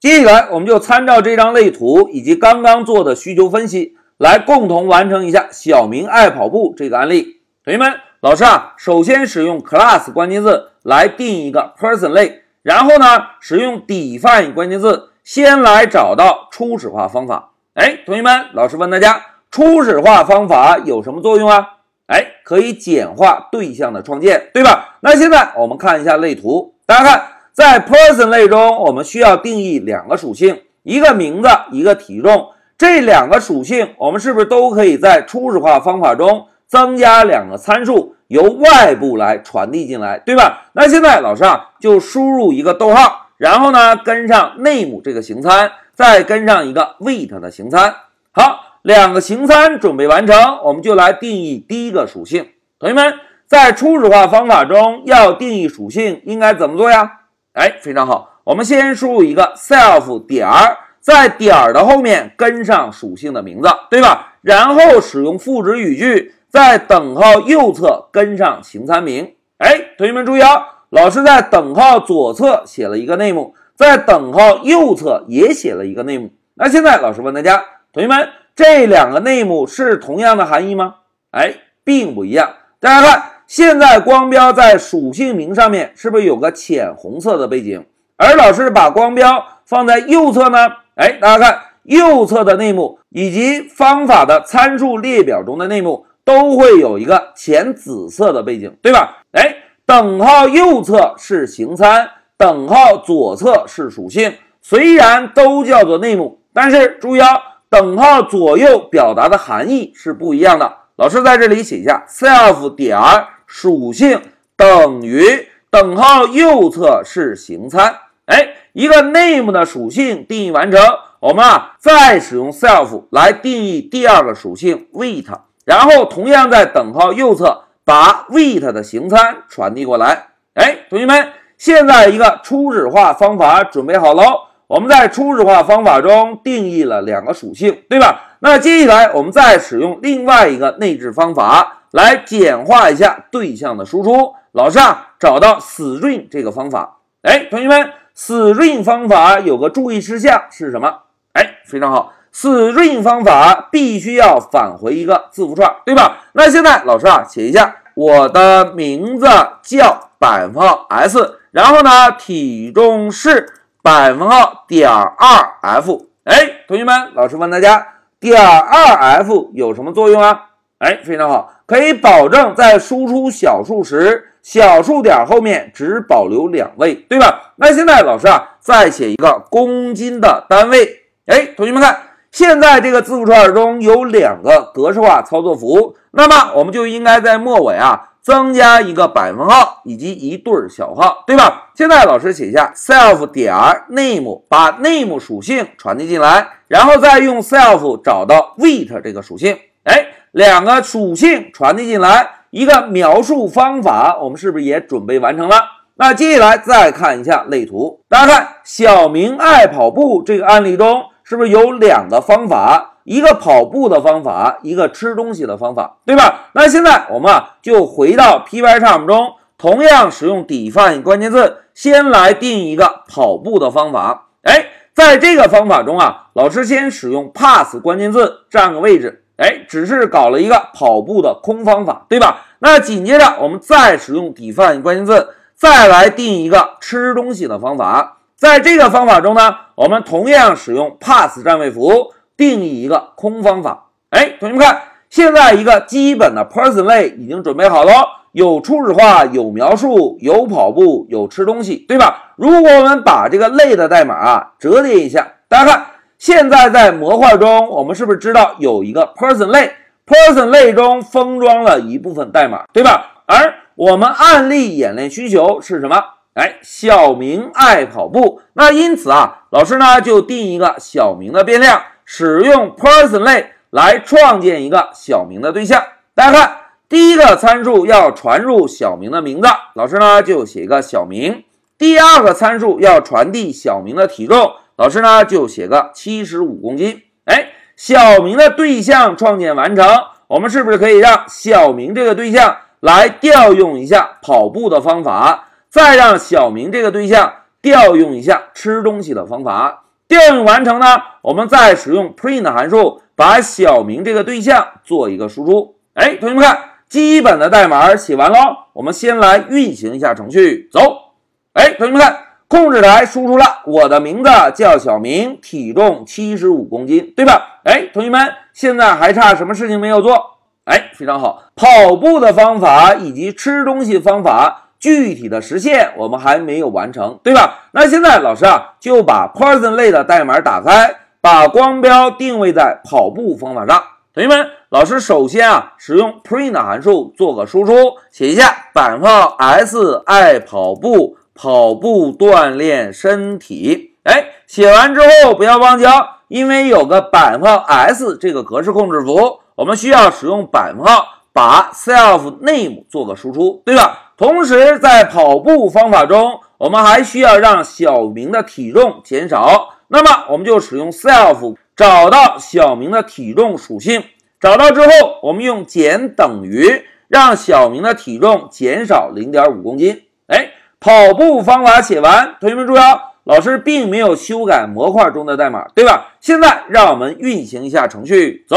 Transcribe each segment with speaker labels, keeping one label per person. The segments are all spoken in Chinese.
Speaker 1: 接下来，我们就参照这张类图以及刚刚做的需求分析，来共同完成一下小明爱跑步这个案例。同学们，老师啊，首先使用 class 关键字来定一个 person 类，然后呢，使用 define 关键字先来找到初始化方法。哎，同学们，老师问大家，初始化方法有什么作用啊？哎，可以简化对象的创建，对吧？那现在我们看一下类图，大家看，在 person 类中，我们需要定义两个属性，一个名字，一个体重。这两个属性，我们是不是都可以在初始化方法中增加两个参数，由外部来传递进来，对吧？那现在老师啊，就输入一个逗号，然后呢，跟上 name 这个形参，再跟上一个 weight 的形参，好。两个形参准备完成，我们就来定义第一个属性。同学们，在初始化方法中要定义属性，应该怎么做呀？哎，非常好，我们先输入一个 self 点儿，在点儿的后面跟上属性的名字，对吧？然后使用赋值语句，在等号右侧跟上形参名。哎，同学们注意啊，老师在等号左侧写了一个 name，在等号右侧也写了一个 name。那现在老师问大家，同学们。这两个 name 是同样的含义吗？哎，并不一样。大家看，现在光标在属性名上面是不是有个浅红色的背景？而老师把光标放在右侧呢？哎，大家看，右侧的内幕以及方法的参数列表中的内幕都会有一个浅紫色的背景，对吧？哎，等号右侧是形参，等号左侧是属性，虽然都叫做内幕但是注意啊。等号左右表达的含义是不一样的。老师在这里写一下：self 点属性等于等号右侧是形参。哎，一个 name 的属性定义完成，我们啊再使用 self 来定义第二个属性 weight，然后同样在等号右侧把 weight 的形参传递过来。哎，同学们，现在一个初始化方法准备好喽。我们在初始化方法中定义了两个属性，对吧？那接下来我们再使用另外一个内置方法来简化一下对象的输出。老师啊，找到 string 这个方法。哎，同学们，string 方法有个注意事项是什么？哎，非常好，string 方法必须要返回一个字符串，对吧？那现在老师啊，写一下我的名字叫百分号 s，然后呢，体重是。百分号点二 f，哎，同学们，老师问大家，点二 f 有什么作用啊？哎，非常好，可以保证在输出小数时，小数点后面只保留两位，对吧？那现在老师啊，再写一个公斤的单位。哎，同学们看，现在这个字符串中有两个格式化操作符，那么我们就应该在末尾啊。增加一个百分号以及一对小号，对吧？现在老师写下 self 点 name，把 name 属性传递进来，然后再用 self 找到 weight 这个属性。哎，两个属性传递进来，一个描述方法，我们是不是也准备完成了？那接下来再看一下类图，大家看小明爱跑步这个案例中，是不是有两个方法？一个跑步的方法，一个吃东西的方法，对吧？那现在我们啊，就回到 Pycharm 中，同样使用 define 关键字，先来定一个跑步的方法。哎，在这个方法中啊，老师先使用 pass 关键字占个位置。哎，只是搞了一个跑步的空方法，对吧？那紧接着我们再使用 define 关键字，再来定一个吃东西的方法。在这个方法中呢，我们同样使用 pass 占位符。定义一个空方法，哎，同学们看，现在一个基本的 person 类已经准备好了，有初始化，有描述，有跑步，有吃东西，对吧？如果我们把这个类的代码啊折叠一下，大家看，现在在模块中，我们是不是知道有一个 person 类？person 类中封装了一部分代码，对吧？而我们案例演练需求是什么？哎，小明爱跑步，那因此啊，老师呢就定一个小明的变量。使用 person 类来创建一个小明的对象。大家看，第一个参数要传入小明的名字，老师呢就写一个小明。第二个参数要传递小明的体重，老师呢就写个七十五公斤。哎，小明的对象创建完成，我们是不是可以让小明这个对象来调用一下跑步的方法，再让小明这个对象调用一下吃东西的方法？调用完成呢，我们再使用 print 函数把小明这个对象做一个输出。哎，同学们看，基本的代码写完喽。我们先来运行一下程序，走。哎，同学们看，控制台输出了我的名字叫小明，体重七十五公斤，对吧？哎，同学们，现在还差什么事情没有做？哎，非常好，跑步的方法以及吃东西方法。具体的实现我们还没有完成，对吧？那现在老师啊就把 Person 类的代码打开，把光标定位在跑步方法上。同学们，老师首先啊使用 print 函数做个输出，写一下百分号 s 爱跑步，跑步锻炼身体。哎，写完之后不要忘记哦，因为有个百分号 s 这个格式控制符，我们需要使用百分号把 self name 做个输出，对吧？同时，在跑步方法中，我们还需要让小明的体重减少。那么，我们就使用 self 找到小明的体重属性。找到之后，我们用减等于让小明的体重减少零点五公斤。跑步方法写完，同学们注意啊，老师并没有修改模块中的代码，对吧？现在让我们运行一下程序，走。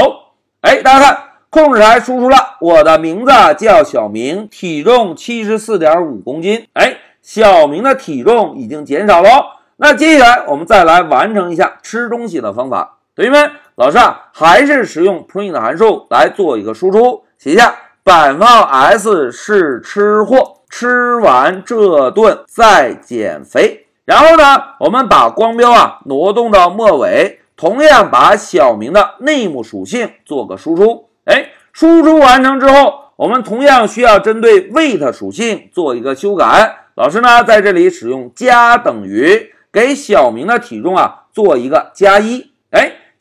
Speaker 1: 哎，大家看。控制台输出了我的名字叫小明，体重七十四点五公斤。哎，小明的体重已经减少了。那接下来我们再来完成一下吃东西的方法。同学们，老师啊，还是使用 print 函数来做一个输出，写一下百分号 s 是吃货，吃完这顿再减肥。然后呢，我们把光标啊挪动到末尾，同样把小明的 name 属性做个输出。哎，输出完成之后，我们同样需要针对 weight 属性做一个修改。老师呢，在这里使用加等于，给小明的体重啊做一个加一。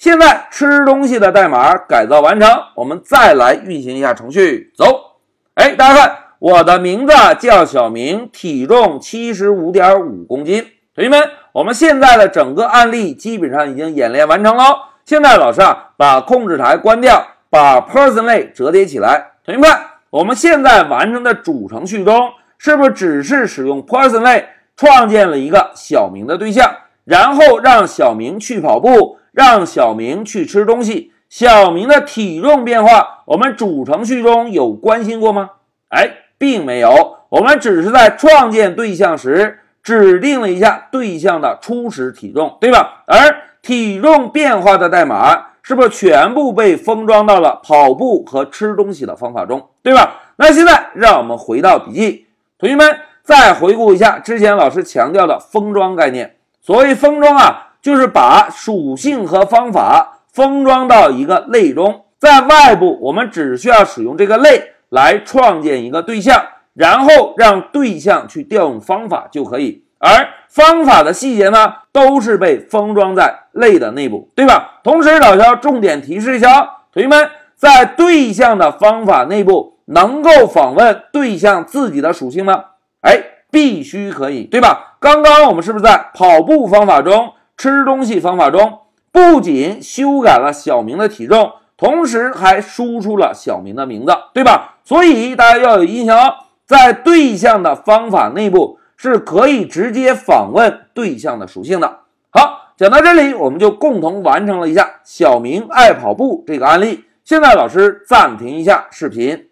Speaker 1: 现在吃东西的代码改造完成，我们再来运行一下程序，走。哎，大家看，我的名字叫小明，体重七十五点五公斤。同学们，我们现在的整个案例基本上已经演练完成了。现在老师啊，把控制台关掉。把 person 类折叠起来，同学们，我们现在完成的主程序中，是不是只是使用 person 类创建了一个小明的对象，然后让小明去跑步，让小明去吃东西，小明的体重变化，我们主程序中有关心过吗？哎，并没有，我们只是在创建对象时指定了一下对象的初始体重，对吧？而体重变化的代码。是不是全部被封装到了跑步和吃东西的方法中，对吧？那现在让我们回到笔记，同学们再回顾一下之前老师强调的封装概念。所谓封装啊，就是把属性和方法封装到一个类中，在外部我们只需要使用这个类来创建一个对象，然后让对象去调用方法就可以。而方法的细节呢，都是被封装在类的内部，对吧？同时，老师要重点提示一下，同学们在对象的方法内部能够访问对象自己的属性吗？哎，必须可以，对吧？刚刚我们是不是在跑步方法中、吃东西方法中，不仅修改了小明的体重，同时还输出了小明的名字，对吧？所以大家要有印象哦，在对象的方法内部。是可以直接访问对象的属性的。好，讲到这里，我们就共同完成了一下“小明爱跑步”这个案例。现在老师暂停一下视频。